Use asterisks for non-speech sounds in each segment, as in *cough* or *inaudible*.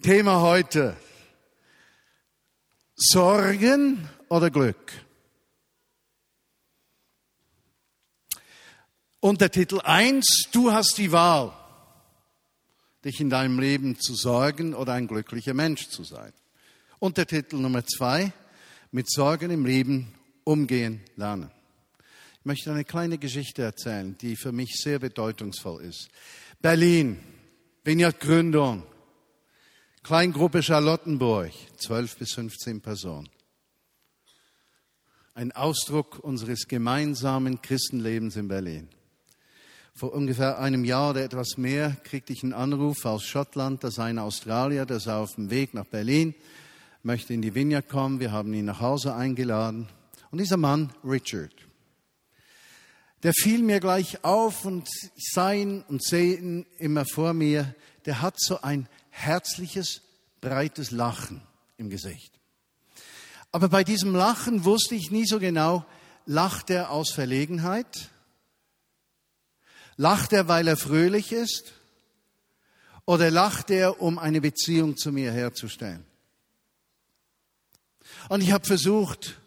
Thema heute. Sorgen oder Glück? Untertitel 1, du hast die Wahl, dich in deinem Leben zu sorgen oder ein glücklicher Mensch zu sein. Untertitel Nummer 2, mit Sorgen im Leben umgehen lernen. Ich möchte eine kleine Geschichte erzählen, die für mich sehr bedeutungsvoll ist. Berlin, Vineyard Gründung, Kleingruppe Charlottenburg, 12 bis 15 Personen. Ein Ausdruck unseres gemeinsamen Christenlebens in Berlin. Vor ungefähr einem Jahr oder etwas mehr kriegte ich einen Anruf aus Schottland, dass ein Australier, der ist auf dem Weg nach Berlin, möchte in die Vineyard kommen. Wir haben ihn nach Hause eingeladen. Und dieser Mann, Richard, der fiel mir gleich auf und ich sah ihn und sehe ihn immer vor mir. Der hat so ein herzliches, breites Lachen im Gesicht. Aber bei diesem Lachen wusste ich nie so genau, lacht er aus Verlegenheit? Lacht er, weil er fröhlich ist? Oder lacht er, um eine Beziehung zu mir herzustellen? Und ich habe versucht,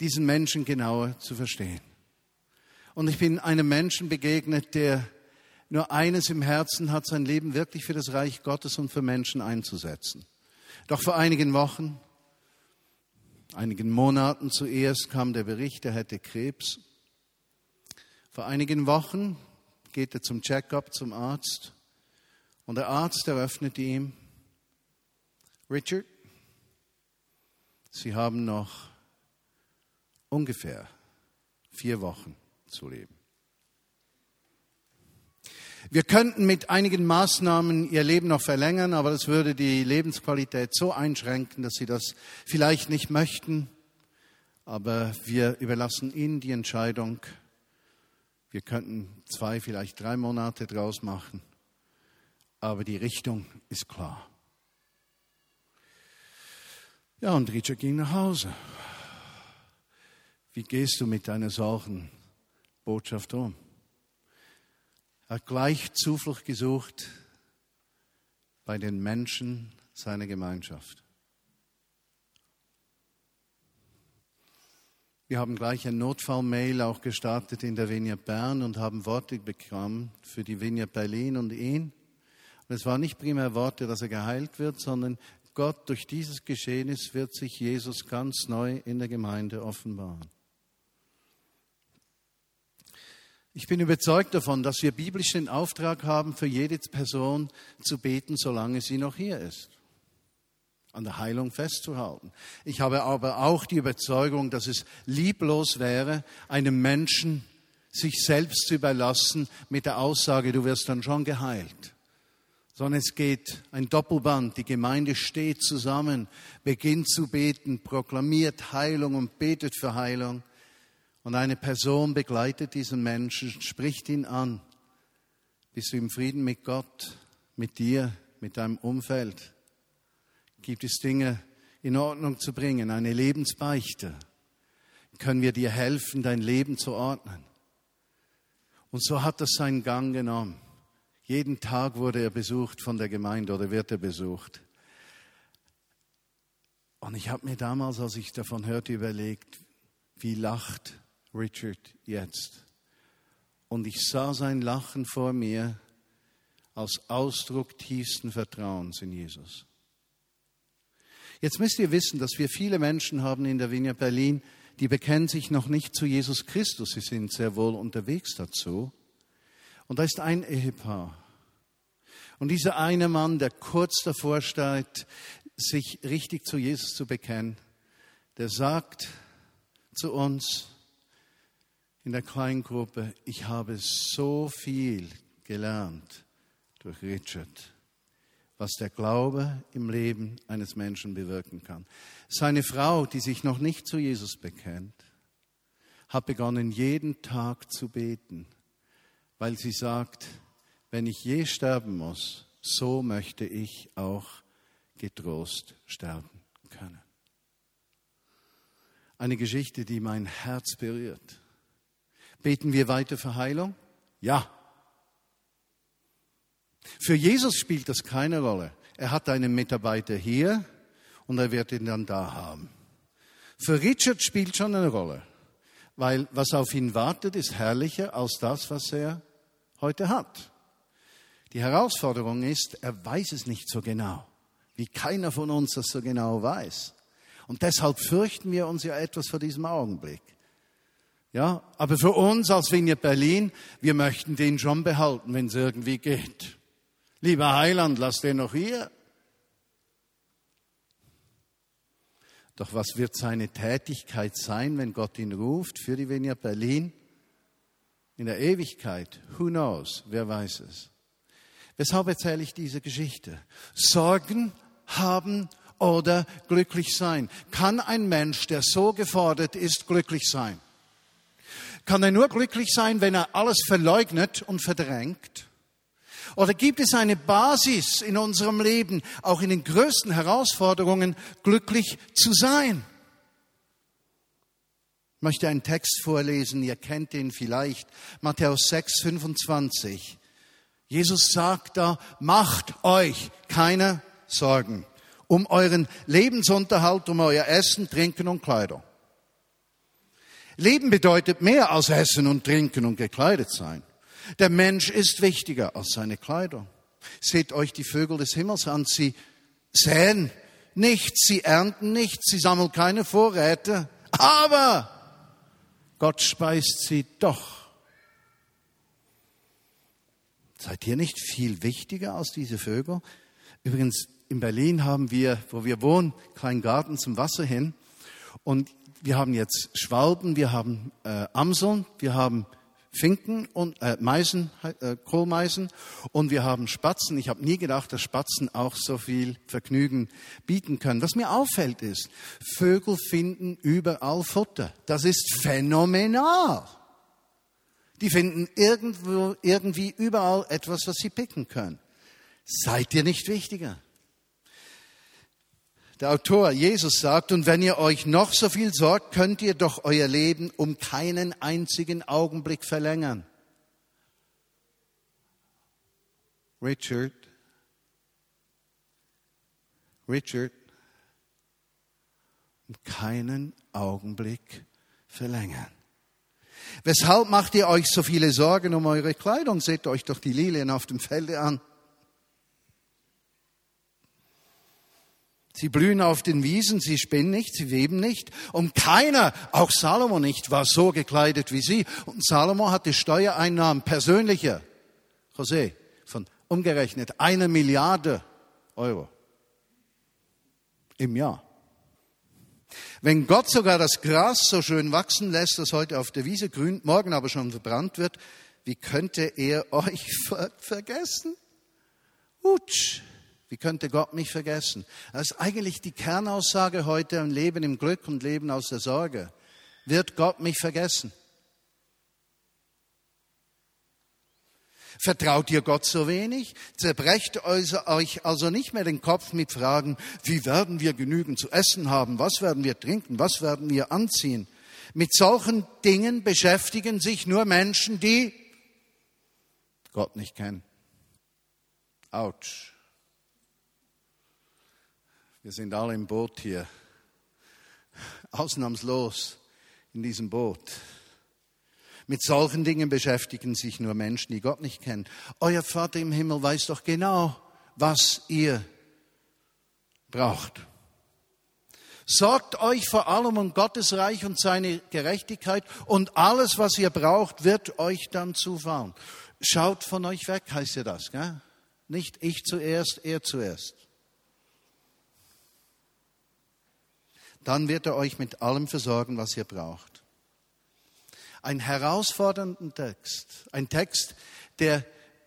diesen Menschen genauer zu verstehen. Und ich bin einem Menschen begegnet, der nur eines im Herzen hat, sein Leben wirklich für das Reich Gottes und für Menschen einzusetzen. Doch vor einigen Wochen, einigen Monaten zuerst kam der Bericht, er hätte Krebs. Vor einigen Wochen geht er zum Checkup zum Arzt und der Arzt eröffnet ihm, Richard, Sie haben noch ungefähr vier Wochen zu leben. Wir könnten mit einigen Maßnahmen ihr Leben noch verlängern, aber das würde die Lebensqualität so einschränken, dass sie das vielleicht nicht möchten. Aber wir überlassen ihnen die Entscheidung. Wir könnten zwei, vielleicht drei Monate draus machen. Aber die Richtung ist klar. Ja, und Richard ging nach Hause. Wie gehst du mit deiner solchen Botschaft um? Er hat gleich Zuflucht gesucht bei den Menschen seiner Gemeinschaft. Wir haben gleich ein Notfallmail auch gestartet in der Vineyard Bern und haben Worte bekommen für die Vineyard Berlin und ihn. Und es waren nicht primär Worte, dass er geheilt wird, sondern Gott, durch dieses Geschehnis wird sich Jesus ganz neu in der Gemeinde offenbaren. Ich bin überzeugt davon, dass wir biblisch den Auftrag haben, für jede Person zu beten, solange sie noch hier ist. An der Heilung festzuhalten. Ich habe aber auch die Überzeugung, dass es lieblos wäre, einem Menschen sich selbst zu überlassen mit der Aussage, du wirst dann schon geheilt. Sondern es geht ein Doppelband. Die Gemeinde steht zusammen, beginnt zu beten, proklamiert Heilung und betet für Heilung. Und eine Person begleitet diesen Menschen, spricht ihn an. Bist du im Frieden mit Gott, mit dir, mit deinem Umfeld? Gibt es Dinge in Ordnung zu bringen, eine Lebensbeichte? Können wir dir helfen, dein Leben zu ordnen? Und so hat das seinen Gang genommen. Jeden Tag wurde er besucht von der Gemeinde oder wird er besucht. Und ich habe mir damals, als ich davon hörte, überlegt, wie lacht Richard jetzt. Und ich sah sein Lachen vor mir als Ausdruck tiefsten Vertrauens in Jesus. Jetzt müsst ihr wissen, dass wir viele Menschen haben in der Vinia Berlin, die bekennen sich noch nicht zu Jesus Christus. Sie sind sehr wohl unterwegs dazu. Und da ist ein Ehepaar. Und dieser eine Mann, der kurz davor steht, sich richtig zu Jesus zu bekennen, der sagt zu uns, in der Kleingruppe, ich habe so viel gelernt durch Richard, was der Glaube im Leben eines Menschen bewirken kann. Seine Frau, die sich noch nicht zu Jesus bekennt, hat begonnen, jeden Tag zu beten, weil sie sagt, wenn ich je sterben muss, so möchte ich auch getrost sterben können. Eine Geschichte, die mein Herz berührt. Beten wir weiter für Heilung? Ja. Für Jesus spielt das keine Rolle. er hat einen Mitarbeiter hier und er wird ihn dann da haben. Für Richard spielt schon eine Rolle, weil was auf ihn wartet, ist herrlicher als das, was er heute hat. Die Herausforderung ist, er weiß es nicht so genau, wie keiner von uns das so genau weiß. Und deshalb fürchten wir uns ja etwas vor diesem Augenblick. Ja, aber für uns als Vineyard Berlin, wir möchten den schon behalten, wenn es irgendwie geht. Lieber Heiland, lass den noch hier. Doch was wird seine Tätigkeit sein, wenn Gott ihn ruft für die Vineyard Berlin? In der Ewigkeit, who knows, wer weiß es. Weshalb erzähle ich diese Geschichte? Sorgen haben oder glücklich sein. Kann ein Mensch, der so gefordert ist, glücklich sein? Kann er nur glücklich sein, wenn er alles verleugnet und verdrängt? Oder gibt es eine Basis in unserem Leben, auch in den größten Herausforderungen, glücklich zu sein? Ich möchte einen Text vorlesen, ihr kennt ihn vielleicht, Matthäus 6, 25. Jesus sagt da, macht euch keine Sorgen um euren Lebensunterhalt, um euer Essen, Trinken und Kleidung. Leben bedeutet mehr als Essen und Trinken und gekleidet sein. Der Mensch ist wichtiger als seine Kleidung. Seht euch die Vögel des Himmels an. Sie säen nichts, sie ernten nichts, sie sammeln keine Vorräte. Aber Gott speist sie doch. Seid ihr nicht viel wichtiger als diese Vögel? Übrigens, in Berlin haben wir, wo wir wohnen, einen kleinen Garten zum Wasser hin. Und wir haben jetzt Schwalben, wir haben äh, Amseln, wir haben Finken und äh, Meisen, äh, Kohlmeisen und wir haben Spatzen. Ich habe nie gedacht, dass Spatzen auch so viel Vergnügen bieten können. Was mir auffällt ist, Vögel finden überall Futter. Das ist phänomenal. Die finden irgendwo, irgendwie überall etwas, was sie picken können. Seid ihr nicht wichtiger? Der Autor Jesus sagt, und wenn ihr euch noch so viel sorgt, könnt ihr doch euer Leben um keinen einzigen Augenblick verlängern. Richard, Richard, um keinen Augenblick verlängern. Weshalb macht ihr euch so viele Sorgen um eure Kleidung? Seht euch doch die Lilien auf dem Felde an. Sie blühen auf den Wiesen, sie spinnen nicht, sie weben nicht. Und keiner, auch Salomo nicht, war so gekleidet wie sie. Und Salomo hatte Steuereinnahmen persönliche, José, von umgerechnet einer Milliarde Euro im Jahr. Wenn Gott sogar das Gras so schön wachsen lässt, das heute auf der Wiese grünt, morgen aber schon verbrannt wird, wie könnte er euch *laughs* vergessen? Utsch. Wie könnte Gott mich vergessen? Das ist eigentlich die Kernaussage heute im Leben im Glück und Leben aus der Sorge. Wird Gott mich vergessen? Vertraut ihr Gott so wenig? Zerbrecht euch also nicht mehr den Kopf mit Fragen, wie werden wir genügend zu essen haben? Was werden wir trinken? Was werden wir anziehen? Mit solchen Dingen beschäftigen sich nur Menschen, die Gott nicht kennen. Autsch. Wir sind alle im Boot hier. Ausnahmslos in diesem Boot. Mit solchen Dingen beschäftigen sich nur Menschen, die Gott nicht kennen. Euer Vater im Himmel weiß doch genau, was ihr braucht. Sorgt euch vor allem um Gottes Reich und seine Gerechtigkeit und alles, was ihr braucht, wird euch dann zufahren. Schaut von euch weg, heißt ja das. Gell? Nicht ich zuerst, er zuerst. Dann wird er euch mit allem versorgen, was ihr braucht. Ein herausfordernder Text, ein Text, der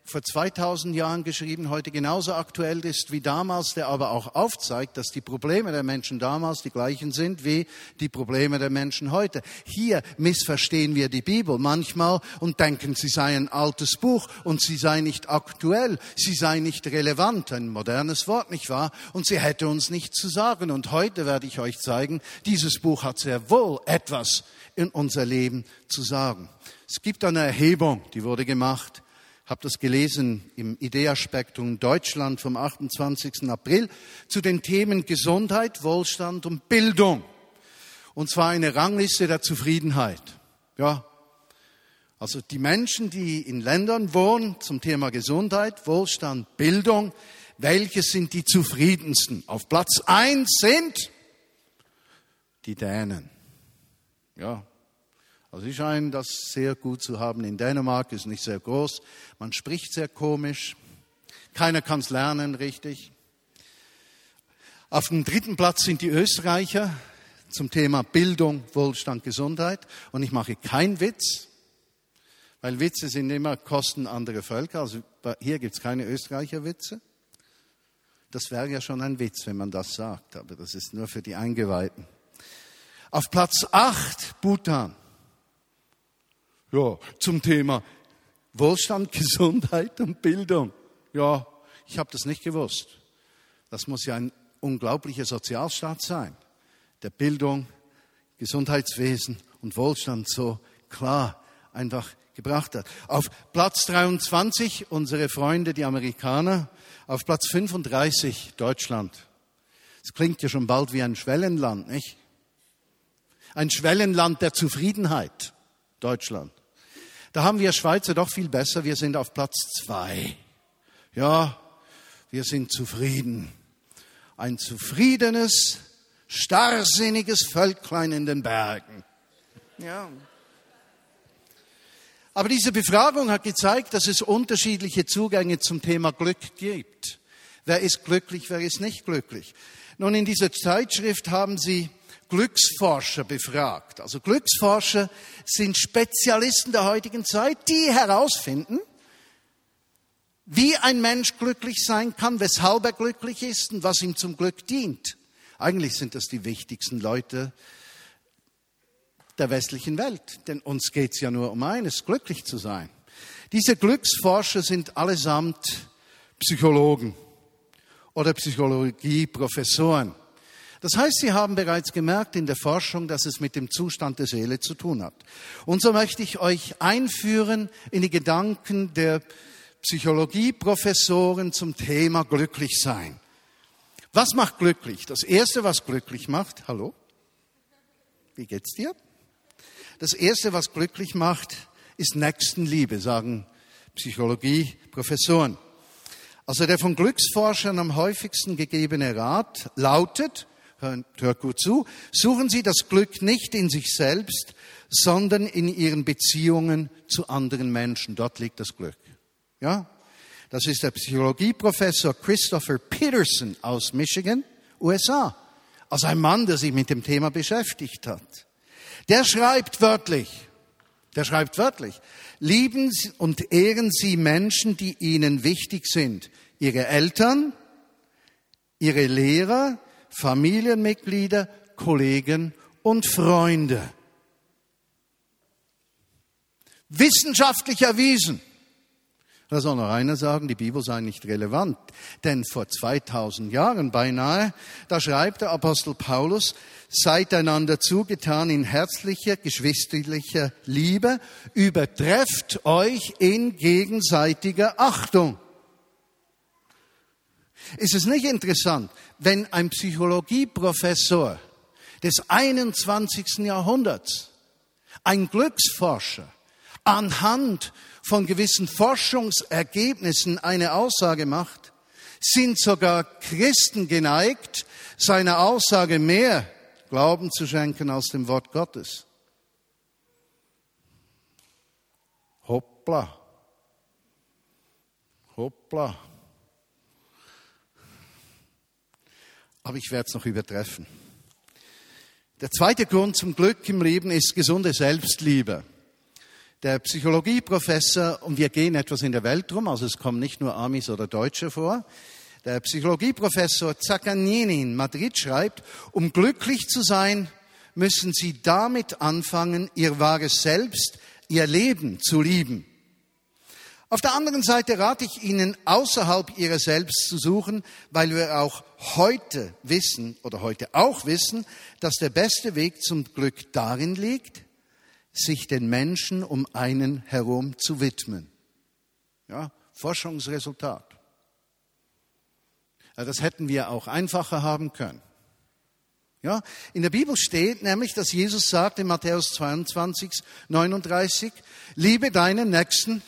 vor 2000 Jahren geschrieben, heute genauso aktuell ist wie damals, der aber auch aufzeigt, dass die Probleme der Menschen damals die gleichen sind wie die Probleme der Menschen heute. Hier missverstehen wir die Bibel manchmal und denken, sie sei ein altes Buch und sie sei nicht aktuell, sie sei nicht relevant, ein modernes Wort, nicht wahr? Und sie hätte uns nichts zu sagen. Und heute werde ich euch zeigen, dieses Buch hat sehr wohl etwas in unser Leben zu sagen. Es gibt eine Erhebung, die wurde gemacht habe das gelesen im Idea-Spektrum Deutschland vom 28. April zu den Themen Gesundheit, Wohlstand und Bildung. Und zwar eine Rangliste der Zufriedenheit. Ja. Also die Menschen, die in Ländern wohnen zum Thema Gesundheit, Wohlstand, Bildung, welche sind die zufriedensten? Auf Platz eins sind die Dänen. Ja, also sie scheinen das sehr gut zu haben. In Dänemark ist nicht sehr groß. Man spricht sehr komisch. Keiner kann es lernen richtig. Auf dem dritten Platz sind die Österreicher zum Thema Bildung, Wohlstand, Gesundheit. Und ich mache keinen Witz, weil Witze sind immer Kosten anderer Völker. Also hier gibt es keine Österreicher Witze. Das wäre ja schon ein Witz, wenn man das sagt, aber das ist nur für die Eingeweihten. Auf Platz 8 Bhutan. Ja, zum Thema Wohlstand, *laughs* Gesundheit und Bildung. Ja, ich habe das nicht gewusst. Das muss ja ein unglaublicher Sozialstaat sein, der Bildung, Gesundheitswesen und Wohlstand so klar einfach gebracht hat. Auf Platz 23 unsere Freunde, die Amerikaner, auf Platz 35 Deutschland. Das klingt ja schon bald wie ein Schwellenland, nicht? Ein Schwellenland der Zufriedenheit, Deutschland. Da haben wir Schweizer doch viel besser. Wir sind auf Platz zwei. Ja, wir sind zufrieden. Ein zufriedenes, starrsinniges Völklein in den Bergen. Ja. Aber diese Befragung hat gezeigt, dass es unterschiedliche Zugänge zum Thema Glück gibt. Wer ist glücklich, wer ist nicht glücklich? Nun, in dieser Zeitschrift haben sie Glücksforscher befragt. Also Glücksforscher sind Spezialisten der heutigen Zeit, die herausfinden, wie ein Mensch glücklich sein kann, weshalb er glücklich ist und was ihm zum Glück dient. Eigentlich sind das die wichtigsten Leute der westlichen Welt. Denn uns geht es ja nur um eines, glücklich zu sein. Diese Glücksforscher sind allesamt Psychologen oder Psychologieprofessoren. Das heißt, sie haben bereits gemerkt in der Forschung, dass es mit dem Zustand der Seele zu tun hat. Und so möchte ich euch einführen in die Gedanken der Psychologieprofessoren zum Thema glücklich sein. Was macht glücklich? Das erste, was glücklich macht, hallo? Wie geht's dir? Das Erste, was glücklich macht, ist Nächstenliebe, sagen Psychologie-Professoren. Also der von Glücksforschern am häufigsten gegebene Rat lautet, hört, gut zu, suchen Sie das Glück nicht in sich selbst, sondern in Ihren Beziehungen zu anderen Menschen. Dort liegt das Glück. Ja? Das ist der Psychologieprofessor Christopher Peterson aus Michigan, USA. Also ein Mann, der sich mit dem Thema beschäftigt hat. Der schreibt wörtlich, der schreibt wörtlich, lieben und ehren Sie Menschen, die Ihnen wichtig sind. Ihre Eltern, Ihre Lehrer, Familienmitglieder, Kollegen und Freunde. Wissenschaftlich erwiesen. Da soll noch einer sagen, die Bibel sei nicht relevant. Denn vor 2000 Jahren beinahe, da schreibt der Apostel Paulus, seid einander zugetan in herzlicher, geschwisterlicher Liebe, übertrefft euch in gegenseitiger Achtung. Ist es nicht interessant, wenn ein Psychologieprofessor des 21. Jahrhunderts, ein Glücksforscher, anhand von gewissen Forschungsergebnissen eine Aussage macht, sind sogar Christen geneigt, seiner Aussage mehr Glauben zu schenken aus dem Wort Gottes. Hoppla. Hoppla. Aber ich werde es noch übertreffen. Der zweite Grund zum Glück im Leben ist gesunde Selbstliebe. Der Psychologieprofessor, und wir gehen etwas in der Welt rum, also es kommen nicht nur Amis oder Deutsche vor, der Psychologieprofessor Zaccagnini in Madrid schreibt, um glücklich zu sein, müssen Sie damit anfangen, Ihr wahres Selbst, Ihr Leben zu lieben. Auf der anderen Seite rate ich Ihnen, außerhalb Ihrer selbst zu suchen, weil wir auch heute wissen oder heute auch wissen, dass der beste Weg zum Glück darin liegt, sich den Menschen um einen herum zu widmen. Ja, Forschungsresultat. Ja, das hätten wir auch einfacher haben können. Ja, in der Bibel steht nämlich, dass Jesus sagt in Matthäus 22, 39, liebe deinen Nächsten.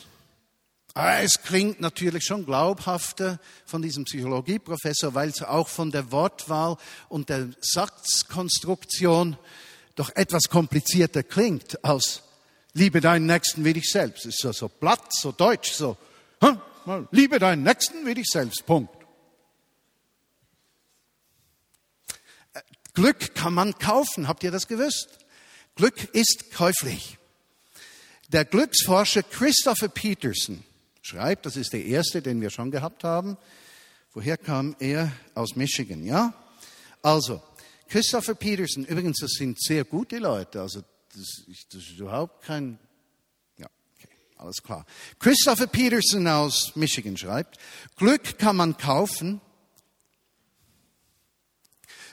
Ah, es klingt natürlich schon glaubhafter von diesem Psychologieprofessor, weil es auch von der Wortwahl und der Satzkonstruktion doch etwas komplizierter klingt als liebe deinen Nächsten wie dich selbst. Ist so, so platt, so deutsch, so, liebe deinen Nächsten wie dich selbst, Punkt. Glück kann man kaufen, habt ihr das gewusst? Glück ist käuflich. Der Glücksforscher Christopher Peterson schreibt, das ist der erste, den wir schon gehabt haben. Woher kam er? Aus Michigan, ja? Also, Christopher Peterson, übrigens, das sind sehr gute Leute, also das, das ist überhaupt kein, ja, okay, alles klar. Christopher Peterson aus Michigan schreibt, Glück kann man kaufen,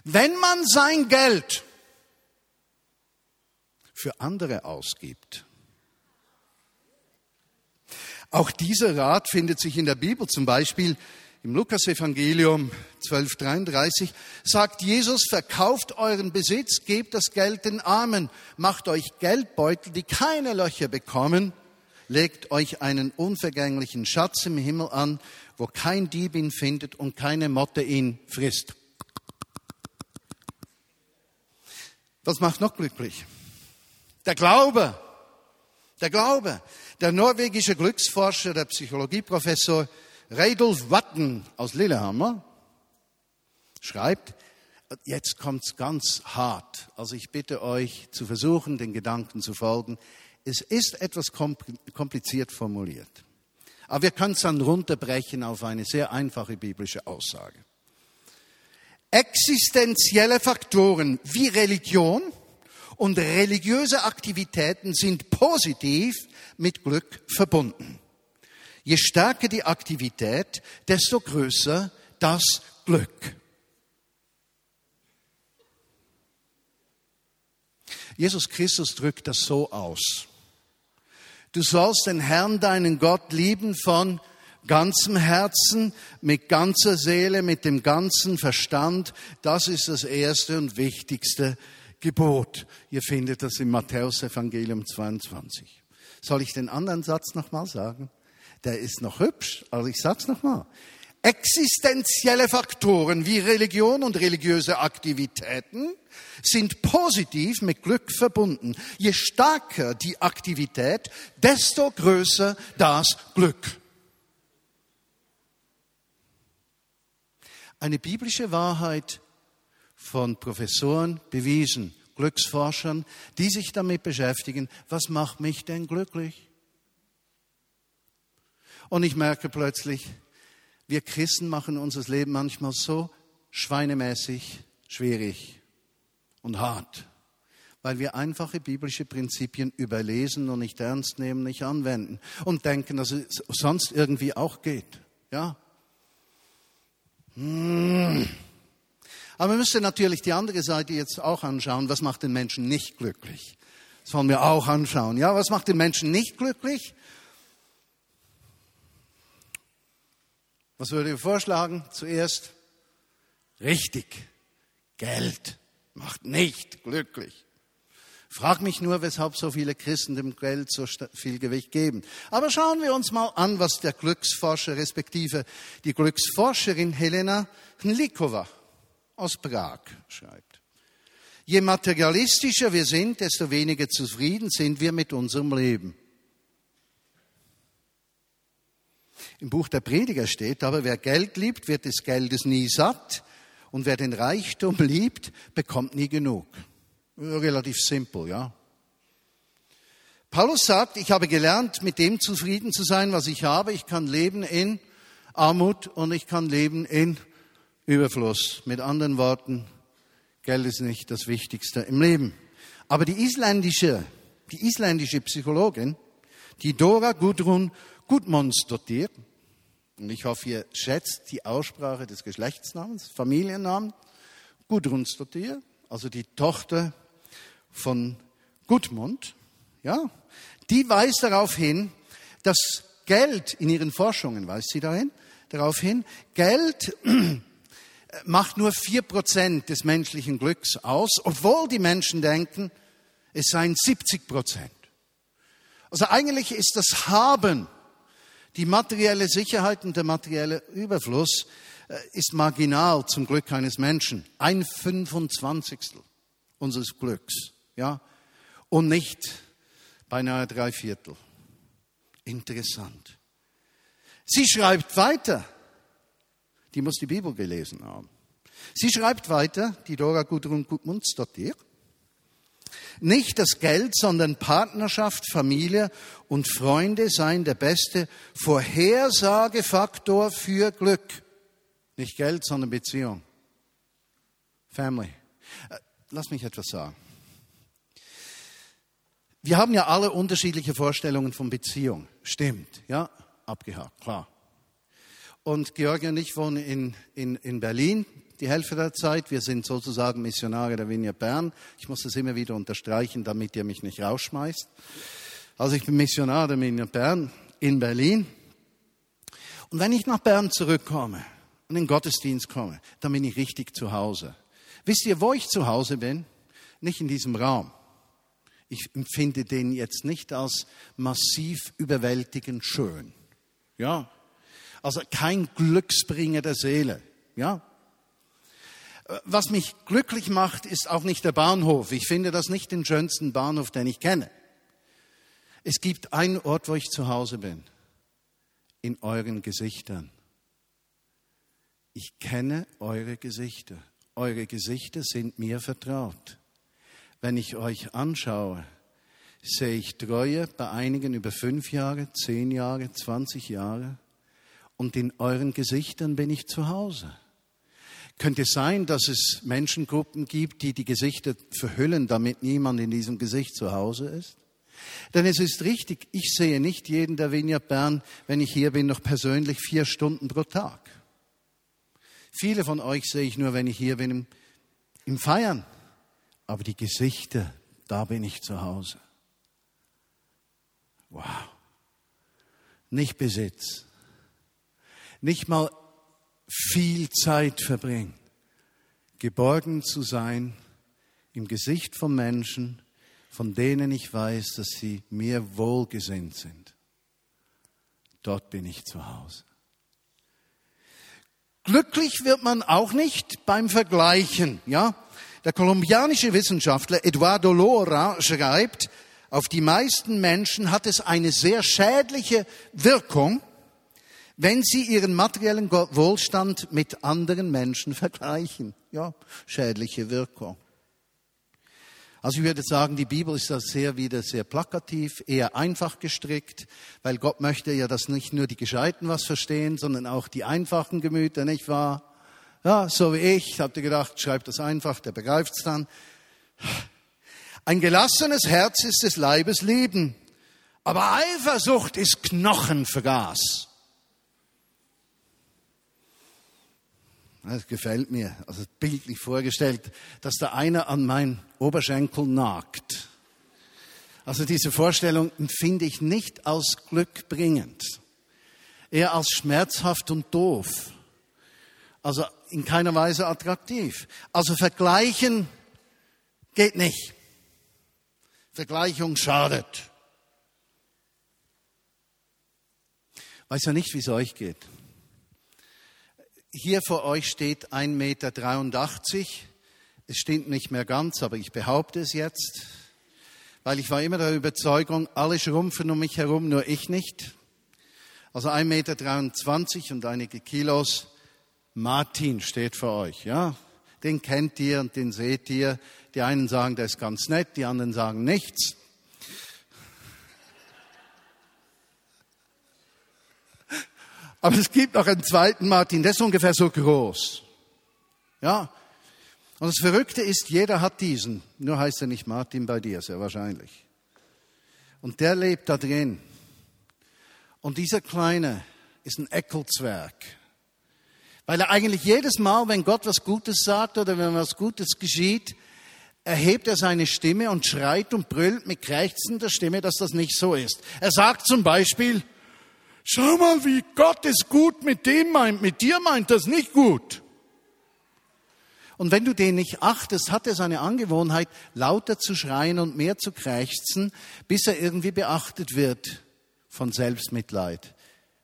wenn man sein Geld für andere ausgibt. Auch dieser Rat findet sich in der Bibel, zum Beispiel im Lukasevangelium 1233 sagt Jesus, verkauft euren Besitz, gebt das Geld den Armen, macht euch Geldbeutel, die keine Löcher bekommen, legt euch einen unvergänglichen Schatz im Himmel an, wo kein Dieb ihn findet und keine Motte ihn frisst. Was macht noch glücklich? Der Glaube. Der Glaube. Der norwegische Glücksforscher, der Psychologieprofessor Reidulf Watten aus Lillehammer schreibt, jetzt kommt's ganz hart. Also ich bitte euch zu versuchen, den Gedanken zu folgen. Es ist etwas kompliziert formuliert. Aber wir können es dann runterbrechen auf eine sehr einfache biblische Aussage. Existenzielle Faktoren wie Religion und religiöse Aktivitäten sind positiv mit Glück verbunden. Je stärker die Aktivität, desto größer das Glück. Jesus Christus drückt das so aus. Du sollst den Herrn, deinen Gott lieben von ganzem Herzen, mit ganzer Seele, mit dem ganzen Verstand. Das ist das erste und wichtigste Gebot. Ihr findet das im Matthäus Evangelium 22. Soll ich den anderen Satz nochmal sagen? Der ist noch hübsch, aber ich sag's nochmal. Existenzielle Faktoren wie Religion und religiöse Aktivitäten sind positiv mit Glück verbunden. Je stärker die Aktivität, desto größer das Glück. Eine biblische Wahrheit von Professoren bewiesen, Glücksforschern, die sich damit beschäftigen, was macht mich denn glücklich? Und ich merke plötzlich, wir Christen machen unser Leben manchmal so schweinemäßig schwierig und hart, weil wir einfache biblische Prinzipien überlesen und nicht ernst nehmen, nicht anwenden und denken, dass es sonst irgendwie auch geht. Ja, hm. Aber wir müssen natürlich die andere Seite jetzt auch anschauen. Was macht den Menschen nicht glücklich? Das wollen wir auch anschauen. Ja, was macht den Menschen nicht glücklich? Was würde ich vorschlagen? Zuerst richtig. Geld macht nicht glücklich. Frag mich nur, weshalb so viele Christen dem Geld so viel Gewicht geben. Aber schauen wir uns mal an, was der Glücksforscher, respektive die Glücksforscherin Helena Hlikova aus Prag schreibt. Je materialistischer wir sind, desto weniger zufrieden sind wir mit unserem Leben. Im Buch der Prediger steht aber, wer Geld liebt, wird des Geldes nie satt und wer den Reichtum liebt, bekommt nie genug. Relativ simpel, ja. Paulus sagt, ich habe gelernt, mit dem zufrieden zu sein, was ich habe. Ich kann leben in Armut und ich kann leben in Überfluss. Mit anderen Worten, Geld ist nicht das Wichtigste im Leben. Aber die isländische, die isländische Psychologin, die Dora Gudrun Gudmundsdottir, und ich hoffe, ihr schätzt die Aussprache des Geschlechtsnamens, Familiennamen, Gudrunsdottir, also die Tochter von Gudmund, ja, die weist darauf hin, dass Geld in ihren Forschungen, weist sie dahin, darauf hin, Geld macht nur vier Prozent des menschlichen Glücks aus, obwohl die Menschen denken, es seien 70 Prozent. Also eigentlich ist das Haben, die materielle Sicherheit und der materielle Überfluss äh, ist marginal zum Glück eines Menschen. Ein Fünfundzwanzigstel unseres Glücks, ja, und nicht beinahe drei Viertel. Interessant. Sie schreibt weiter. Die muss die Bibel gelesen haben. Sie schreibt weiter, die Dora Gudrun Gudmundsdottir. Nicht das Geld, sondern Partnerschaft, Familie und Freunde seien der beste Vorhersagefaktor für Glück. Nicht Geld, sondern Beziehung. Family. Äh, lass mich etwas sagen. Wir haben ja alle unterschiedliche Vorstellungen von Beziehung. Stimmt, ja? Abgehakt, klar. Und Georgia und ich wohnen in, in, in Berlin die Hälfte der Zeit. Wir sind sozusagen Missionare der Vineyard Bern. Ich muss das immer wieder unterstreichen, damit ihr mich nicht rausschmeißt. Also ich bin Missionar der Vineyard Bern in Berlin. Und wenn ich nach Bern zurückkomme und in den Gottesdienst komme, dann bin ich richtig zu Hause. Wisst ihr, wo ich zu Hause bin? Nicht in diesem Raum. Ich empfinde den jetzt nicht als massiv überwältigend schön. Ja. Also kein Glücksbringer der Seele. Ja. Was mich glücklich macht, ist auch nicht der Bahnhof. Ich finde das nicht den schönsten Bahnhof, den ich kenne. Es gibt einen Ort, wo ich zu Hause bin. In euren Gesichtern. Ich kenne eure Gesichter. Eure Gesichter sind mir vertraut. Wenn ich euch anschaue, sehe ich Treue bei einigen über fünf Jahre, zehn Jahre, zwanzig Jahre. Und in euren Gesichtern bin ich zu Hause. Könnte es sein, dass es Menschengruppen gibt, die die Gesichter verhüllen, damit niemand in diesem Gesicht zu Hause ist? Denn es ist richtig, ich sehe nicht jeden der Vineyard Bern, wenn ich hier bin, noch persönlich vier Stunden pro Tag. Viele von euch sehe ich nur, wenn ich hier bin, im, im Feiern. Aber die Gesichter, da bin ich zu Hause. Wow. Nicht Besitz. Nicht mal viel Zeit verbringen, geborgen zu sein im Gesicht von Menschen, von denen ich weiß, dass sie mir wohlgesinnt sind. Dort bin ich zu Hause. Glücklich wird man auch nicht beim Vergleichen, ja? Der kolumbianische Wissenschaftler Eduardo Lora schreibt, auf die meisten Menschen hat es eine sehr schädliche Wirkung, wenn sie ihren materiellen Wohlstand mit anderen Menschen vergleichen. Ja, schädliche Wirkung. Also ich würde sagen, die Bibel ist da sehr wieder sehr plakativ, eher einfach gestrickt, weil Gott möchte ja, dass nicht nur die Gescheiten was verstehen, sondern auch die einfachen Gemüter, nicht wahr? Ja, so wie ich, habt ihr gedacht, schreibt das einfach, der begreift's dann. Ein gelassenes Herz ist des Leibes Leben, aber Eifersucht ist Knochenvergaß. Das gefällt mir, also bildlich vorgestellt, dass da einer an mein Oberschenkel nagt. Also diese Vorstellung empfinde ich nicht als glückbringend, eher als schmerzhaft und doof. Also in keiner Weise attraktiv. Also vergleichen geht nicht. Vergleichung schadet. Weiß ja nicht, wie es euch geht hier vor euch steht 1,83 Meter. Es stimmt nicht mehr ganz, aber ich behaupte es jetzt, weil ich war immer der Überzeugung, alle schrumpfen um mich herum, nur ich nicht. Also 1,23 Meter und einige Kilos. Martin steht vor euch, ja. Den kennt ihr und den seht ihr. Die einen sagen, der ist ganz nett, die anderen sagen nichts. Aber es gibt noch einen zweiten Martin, der ist ungefähr so groß. Ja. Und das Verrückte ist, jeder hat diesen. Nur heißt er nicht Martin bei dir, sehr wahrscheinlich. Und der lebt da drin. Und dieser Kleine ist ein Eckelzwerg. Weil er eigentlich jedes Mal, wenn Gott was Gutes sagt oder wenn was Gutes geschieht, erhebt er seine Stimme und schreit und brüllt mit krächzender Stimme, dass das nicht so ist. Er sagt zum Beispiel, Schau mal, wie Gott es gut mit dem meint, mit dir meint das nicht gut. Und wenn du den nicht achtest, hat er seine Angewohnheit, lauter zu schreien und mehr zu krächzen, bis er irgendwie beachtet wird von Selbstmitleid.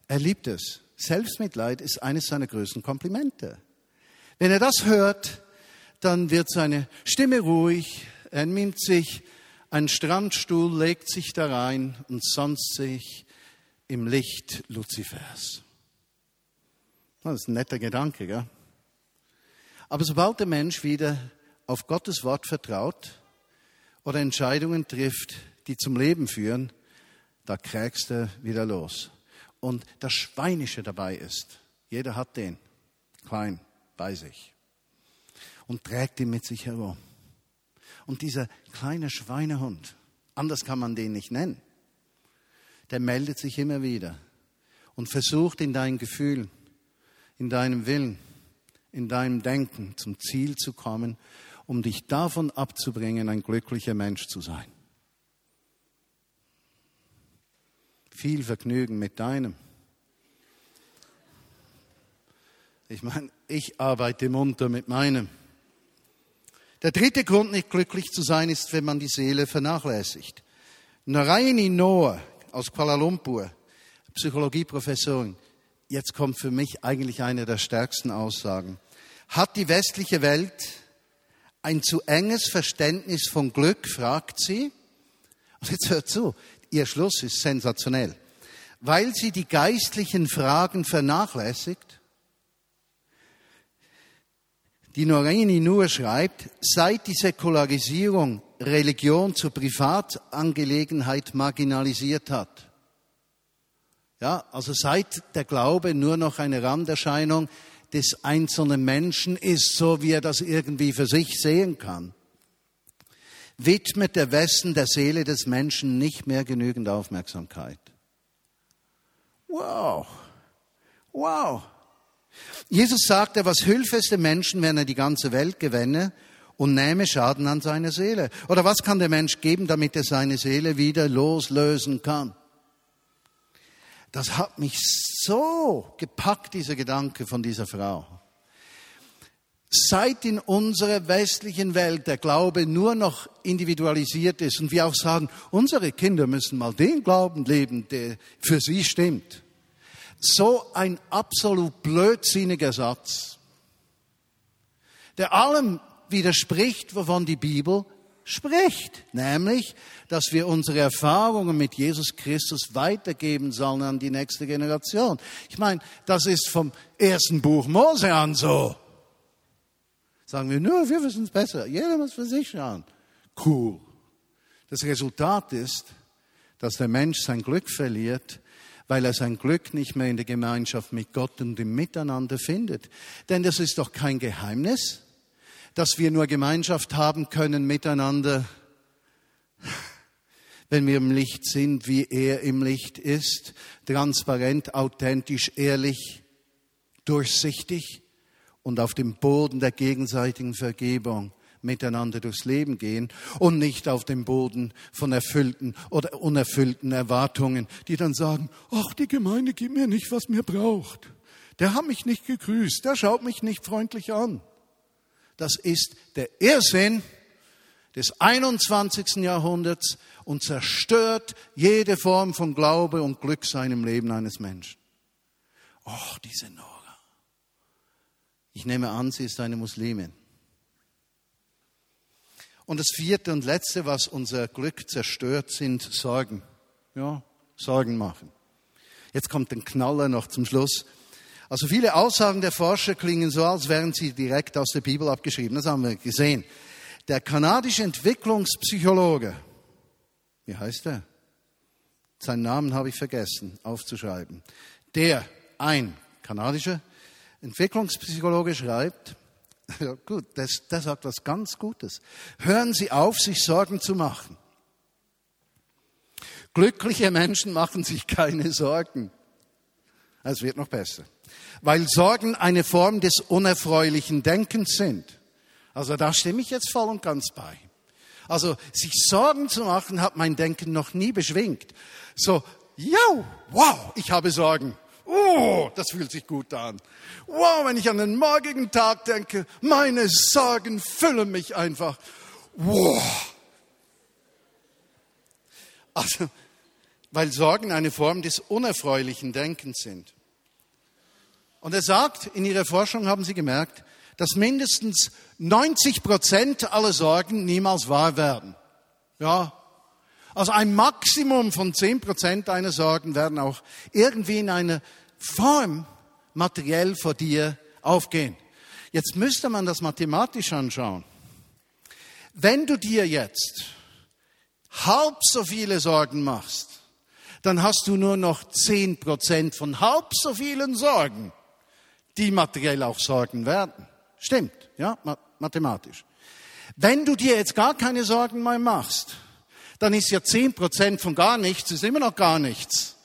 Er liebt es. Selbstmitleid ist eines seiner größten Komplimente. Wenn er das hört, dann wird seine Stimme ruhig, er nimmt sich einen Strandstuhl, legt sich da rein und sonst sich im Licht Luzifers. Das ist ein netter Gedanke, gell? Aber sobald der Mensch wieder auf Gottes Wort vertraut oder Entscheidungen trifft, die zum Leben führen, da krägst er wieder los. Und das Schweinische dabei ist, jeder hat den, klein, bei sich und trägt ihn mit sich herum. Und dieser kleine Schweinehund, anders kann man den nicht nennen, der meldet sich immer wieder und versucht in dein Gefühl, in deinem Willen, in deinem Denken zum Ziel zu kommen, um dich davon abzubringen, ein glücklicher Mensch zu sein. Viel Vergnügen mit deinem. Ich meine, ich arbeite munter mit meinem. Der dritte Grund, nicht glücklich zu sein, ist, wenn man die Seele vernachlässigt. Naraini Noah aus Kuala Lumpur, Psychologieprofessorin, jetzt kommt für mich eigentlich eine der stärksten Aussagen. Hat die westliche Welt ein zu enges Verständnis von Glück, fragt sie. Und jetzt hört zu, ihr Schluss ist sensationell. Weil sie die geistlichen Fragen vernachlässigt. Die Norini nur schreibt, seit die Säkularisierung Religion zur Privatangelegenheit marginalisiert hat. Ja, also seit der Glaube nur noch eine Randerscheinung des einzelnen Menschen ist, so wie er das irgendwie für sich sehen kann, widmet der Westen der Seele des Menschen nicht mehr genügend Aufmerksamkeit. Wow, wow. Jesus sagte, was hülfe es dem Menschen, wenn er die ganze Welt gewänne und nähme Schaden an seine Seele? Oder was kann der Mensch geben, damit er seine Seele wieder loslösen kann? Das hat mich so gepackt, dieser Gedanke von dieser Frau. Seit in unserer westlichen Welt der Glaube nur noch individualisiert ist und wir auch sagen, unsere Kinder müssen mal den Glauben leben, der für sie stimmt. So ein absolut blödsinniger Satz, der allem widerspricht, wovon die Bibel spricht, nämlich, dass wir unsere Erfahrungen mit Jesus Christus weitergeben sollen an die nächste Generation. Ich meine, das ist vom ersten Buch Mose an so. Sagen wir, nur wir wissen es besser. Jeder muss für sich schauen. Cool. Das Resultat ist, dass der Mensch sein Glück verliert, weil er sein Glück nicht mehr in der Gemeinschaft mit Gott und im Miteinander findet. Denn das ist doch kein Geheimnis dass wir nur Gemeinschaft haben können miteinander, wenn wir im Licht sind, wie er im Licht ist, transparent, authentisch, ehrlich, durchsichtig und auf dem Boden der gegenseitigen Vergebung miteinander durchs Leben gehen und nicht auf dem Boden von erfüllten oder unerfüllten Erwartungen, die dann sagen, ach, die Gemeinde gibt mir nicht, was mir braucht. Der hat mich nicht gegrüßt, der schaut mich nicht freundlich an. Das ist der Irrsinn des 21. Jahrhunderts und zerstört jede Form von Glaube und Glück seinem Leben eines Menschen. Och, diese Nora. Ich nehme an, sie ist eine Muslimin. Und das vierte und letzte, was unser Glück zerstört, sind Sorgen. Ja, Sorgen machen. Jetzt kommt ein Knaller noch zum Schluss. Also viele Aussagen der Forscher klingen so, als wären sie direkt aus der Bibel abgeschrieben. Das haben wir gesehen. Der kanadische Entwicklungspsychologe, wie heißt er? Seinen Namen habe ich vergessen aufzuschreiben. Der, ein kanadischer Entwicklungspsychologe schreibt, *laughs* ja gut, der, der sagt was ganz Gutes. Hören Sie auf, sich Sorgen zu machen. Glückliche Menschen machen sich keine Sorgen. Es wird noch besser weil Sorgen eine Form des unerfreulichen Denkens sind. Also da stimme ich jetzt voll und ganz bei. Also sich Sorgen zu machen, hat mein Denken noch nie beschwingt. So ja, wow, ich habe Sorgen. Oh, das fühlt sich gut an. Wow, wenn ich an den morgigen Tag denke, meine Sorgen füllen mich einfach. Wow. Also, weil Sorgen eine Form des unerfreulichen Denkens sind. Und er sagt, in ihrer Forschung haben sie gemerkt, dass mindestens 90 Prozent aller Sorgen niemals wahr werden. Ja. Also ein Maximum von 10 Prozent deiner Sorgen werden auch irgendwie in einer Form materiell vor dir aufgehen. Jetzt müsste man das mathematisch anschauen. Wenn du dir jetzt halb so viele Sorgen machst, dann hast du nur noch 10 Prozent von halb so vielen Sorgen, die materiell auch Sorgen werden. Stimmt, ja, mathematisch. Wenn du dir jetzt gar keine Sorgen mehr machst, dann ist ja zehn Prozent von gar nichts, ist immer noch gar nichts.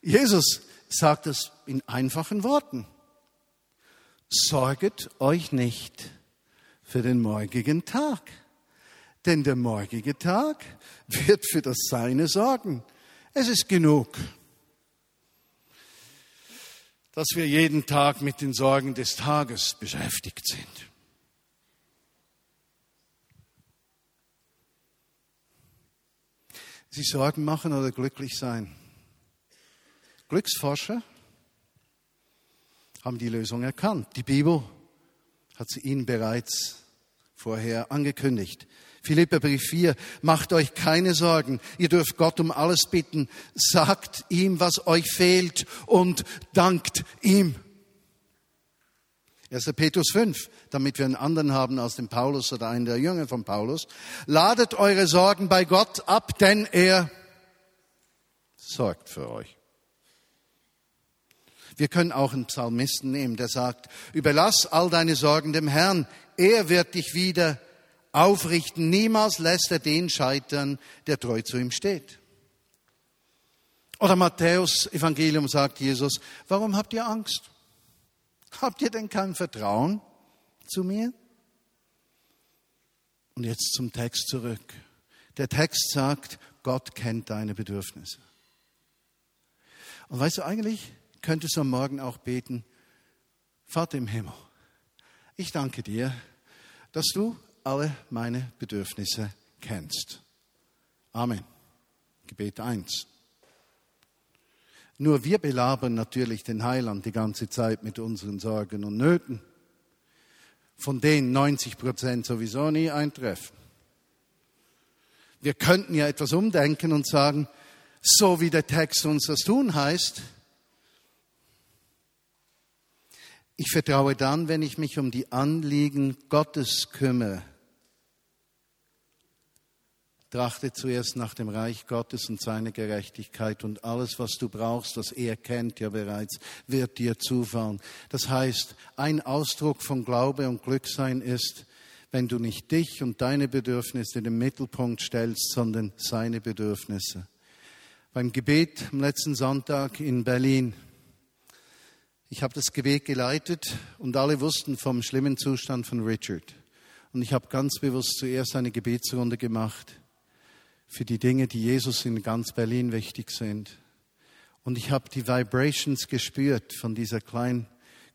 Jesus sagt es in einfachen Worten. Sorget euch nicht für den morgigen Tag, denn der morgige Tag *laughs* wird für das Seine sorgen. Es ist genug dass wir jeden Tag mit den Sorgen des Tages beschäftigt sind. Sie Sorgen machen oder glücklich sein. Glücksforscher haben die Lösung erkannt. Die Bibel hat sie ihnen bereits vorher angekündigt. Philipperbrief 4, macht euch keine Sorgen, ihr dürft Gott um alles bitten, sagt ihm, was euch fehlt und dankt ihm. 1. Petrus 5, damit wir einen anderen haben als den Paulus oder einen der Jünger von Paulus. Ladet eure Sorgen bei Gott ab, denn er sorgt für euch. Wir können auch einen Psalmisten nehmen, der sagt, überlass all deine Sorgen dem Herrn, er wird dich wieder aufrichten. Niemals lässt er den scheitern, der treu zu ihm steht. Oder Matthäus Evangelium sagt Jesus, warum habt ihr Angst? Habt ihr denn kein Vertrauen zu mir? Und jetzt zum Text zurück. Der Text sagt, Gott kennt deine Bedürfnisse. Und weißt du, eigentlich könntest du am Morgen auch beten, Vater im Himmel, ich danke dir, dass du alle meine Bedürfnisse kennst. Amen. Gebet 1. Nur wir belabern natürlich den Heiland die ganze Zeit mit unseren Sorgen und Nöten, von denen 90 Prozent sowieso nie eintreffen. Wir könnten ja etwas umdenken und sagen, so wie der Text uns das tun heißt, ich vertraue dann, wenn ich mich um die Anliegen Gottes kümmere, Trachte zuerst nach dem Reich Gottes und seine Gerechtigkeit und alles, was du brauchst, das er kennt ja bereits, wird dir zufallen. Das heißt, ein Ausdruck von Glaube und Glücksein ist, wenn du nicht dich und deine Bedürfnisse in den Mittelpunkt stellst, sondern seine Bedürfnisse. Beim Gebet am letzten Sonntag in Berlin, ich habe das Gebet geleitet und alle wussten vom schlimmen Zustand von Richard. Und ich habe ganz bewusst zuerst eine Gebetsrunde gemacht für die Dinge, die Jesus in ganz Berlin wichtig sind. Und ich habe die Vibrations gespürt von dieser kleinen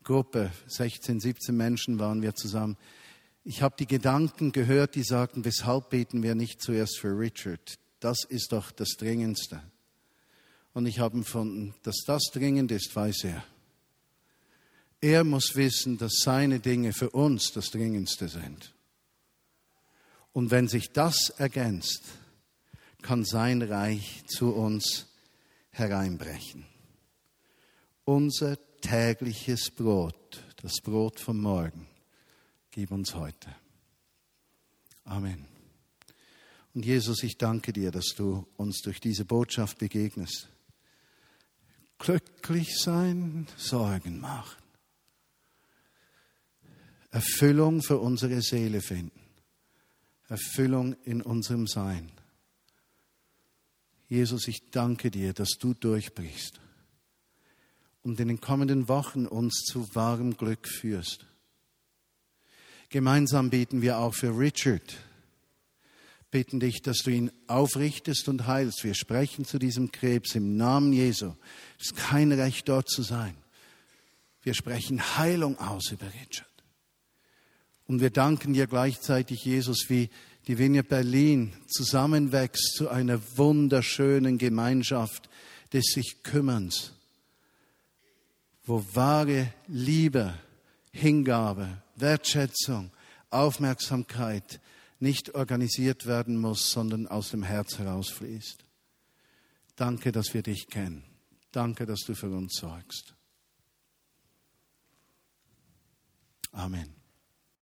Gruppe, 16, 17 Menschen waren wir zusammen. Ich habe die Gedanken gehört, die sagten, weshalb beten wir nicht zuerst für Richard? Das ist doch das Dringendste. Und ich habe empfunden, dass das dringend ist, weiß er. Er muss wissen, dass seine Dinge für uns das Dringendste sind. Und wenn sich das ergänzt, kann sein Reich zu uns hereinbrechen. Unser tägliches Brot, das Brot vom Morgen, gib uns heute. Amen. Und Jesus, ich danke dir, dass du uns durch diese Botschaft begegnest. Glücklich sein, Sorgen machen. Erfüllung für unsere Seele finden. Erfüllung in unserem Sein. Jesus, ich danke dir, dass du durchbrichst und in den kommenden Wochen uns zu wahrem Glück führst. Gemeinsam beten wir auch für Richard. bitten dich, dass du ihn aufrichtest und heilst. Wir sprechen zu diesem Krebs im Namen Jesu. Es ist kein Recht, dort zu sein. Wir sprechen Heilung aus über Richard. Und wir danken dir gleichzeitig, Jesus, wie die Vineyard Berlin zusammenwächst zu einer wunderschönen Gemeinschaft des sich Kümmerns, wo wahre Liebe, Hingabe, Wertschätzung, Aufmerksamkeit nicht organisiert werden muss, sondern aus dem Herz herausfließt. Danke, dass wir dich kennen. Danke, dass du für uns sorgst. Amen.